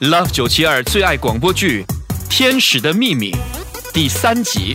Love 九七二最爱广播剧《天使的秘密》第三集。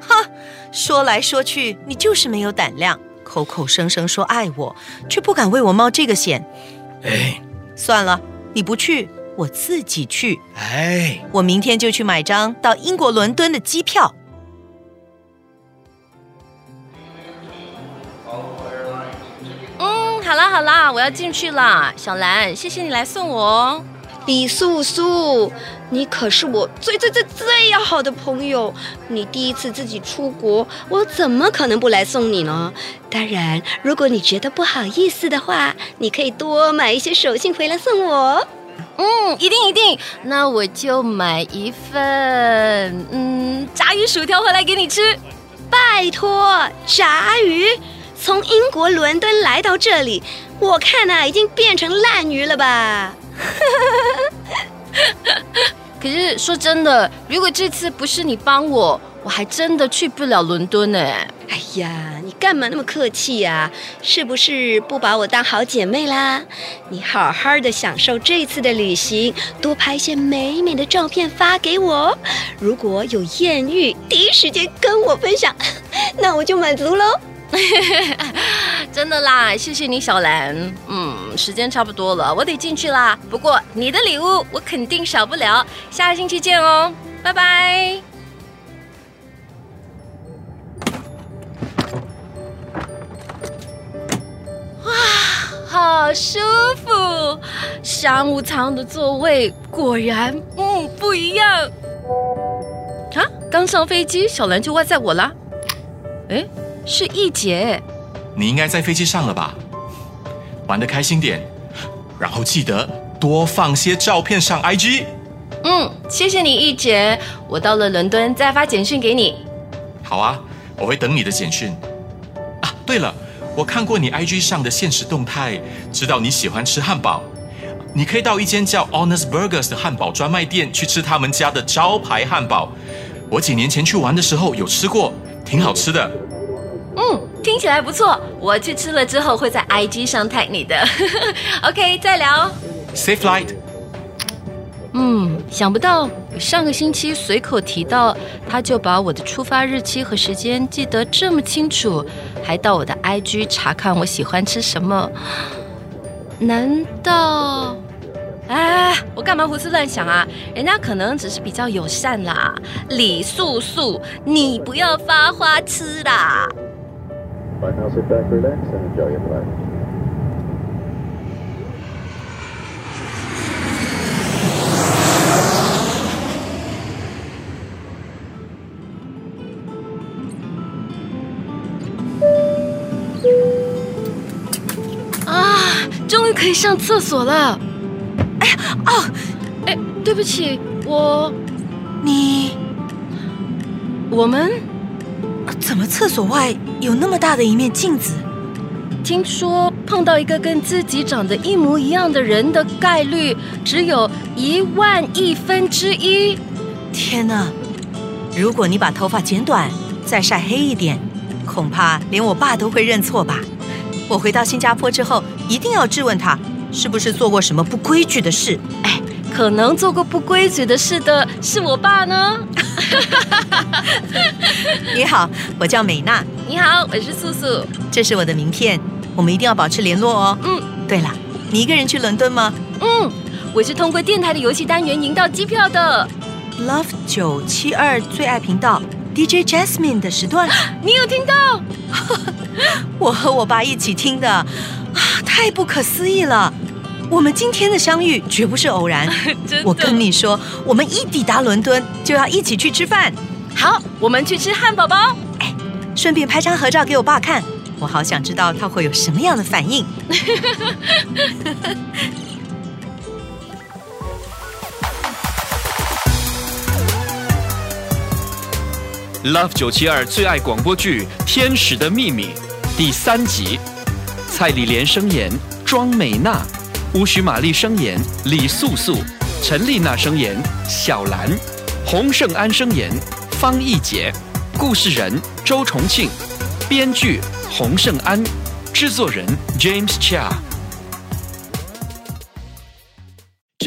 哈说来说去，你就是没有胆量，口口声声说爱我，却不敢为我冒这个险。哎算了，你不去，我自己去。哎，我明天就去买张到英国伦敦的机票。好啦好啦，我要进去啦。小兰，谢谢你来送我哦。李素素，你可是我最最最最要好的朋友。你第一次自己出国，我怎么可能不来送你呢？当然，如果你觉得不好意思的话，你可以多买一些手信回来送我。嗯，一定一定。那我就买一份，嗯，炸鱼薯条回来给你吃。拜托，炸鱼从英国伦敦来到这里，我看呐、已经变成烂鱼了吧？可是说真的，如果这次不是你帮我，我还真的去不了伦敦呢。哎呀，你干嘛那么客气呀、是不是不把我当好姐妹啦？你好好的享受这次的旅行，多拍一些美美的照片发给我。如果有艳遇，第一时间跟我分享，那我就满足喽。真的啦，谢谢你，小兰。嗯，时间差不多了，我得进去啦。不过你的礼物我肯定少不了，下个星期见哦，拜拜。哇，好舒服！商务舱的座位果然，嗯，不一样。啊，刚上飞机，小兰就歪在我啦。哎，是易姐。你应该在飞机上了吧？玩的开心点，然后记得多放些照片上 IG。嗯，谢谢你，易姐。我到了伦敦再发简讯给你。好啊，我会等你的简讯。啊，对了，我看过你 IG 上的现实动态，知道你喜欢吃汉堡。你可以到一间叫 Honest Burgers 的汉堡专卖店去吃他们家的招牌汉堡。我几年前去玩的时候有吃过，挺好吃的。嗯，听起来不错。我去吃了之后会在 IG 上 tag 你的。OK，再聊。Safe flight。嗯，想不到我上个星期随口提到，他就把我的出发日期和时间记得这么清楚，还到我的 IG 查看我喜欢吃什么。难道？哎，我干嘛胡思乱想啊？人家可能只是比较友善啦。李素素，你不要发花痴啦。Right now, sit back, relax, and enjoy your flight. 啊，终于可以上厕所了！哎呀，哦，哎，对不起，我你我们怎么厕所外有那么大的一面镜子？听说碰到一个跟自己长得一模一样的人的概率只有一万亿分之一。天哪！如果你把头发剪短，再晒黑一点，恐怕连我爸都会认错吧。我回到新加坡之后，一定要质问他，是不是做过什么不规矩的事。哎，可能做过不规矩的事的是我爸呢。你好，我叫美娜，你好，我是素素。这是我的名片，我们一定要保持联络哦。嗯对了，你一个人去伦敦吗嗯，我是通过电台的游戏单元赢到机票的。？Love 九七二最爱频道 DJ Jasmine 的时段，你有听到？我和我爸一起听的，啊，太不可思议了！我们今天的相遇绝不是偶然。真的我跟你说，我们一抵达伦敦就要一起去吃饭，好，我们去吃汉堡包。哎顺便拍张合照给我爸看。我好想知道他会有什么样的反应。Love 九七二最爱广播剧《天使的秘密》第三集，蔡丽莲声演庄美娜，吴许玛丽声言李素素，陈丽娜声言小兰，洪胜安声言方艺杰，故事人周重庆，编剧洪胜安，制作人 James Chia。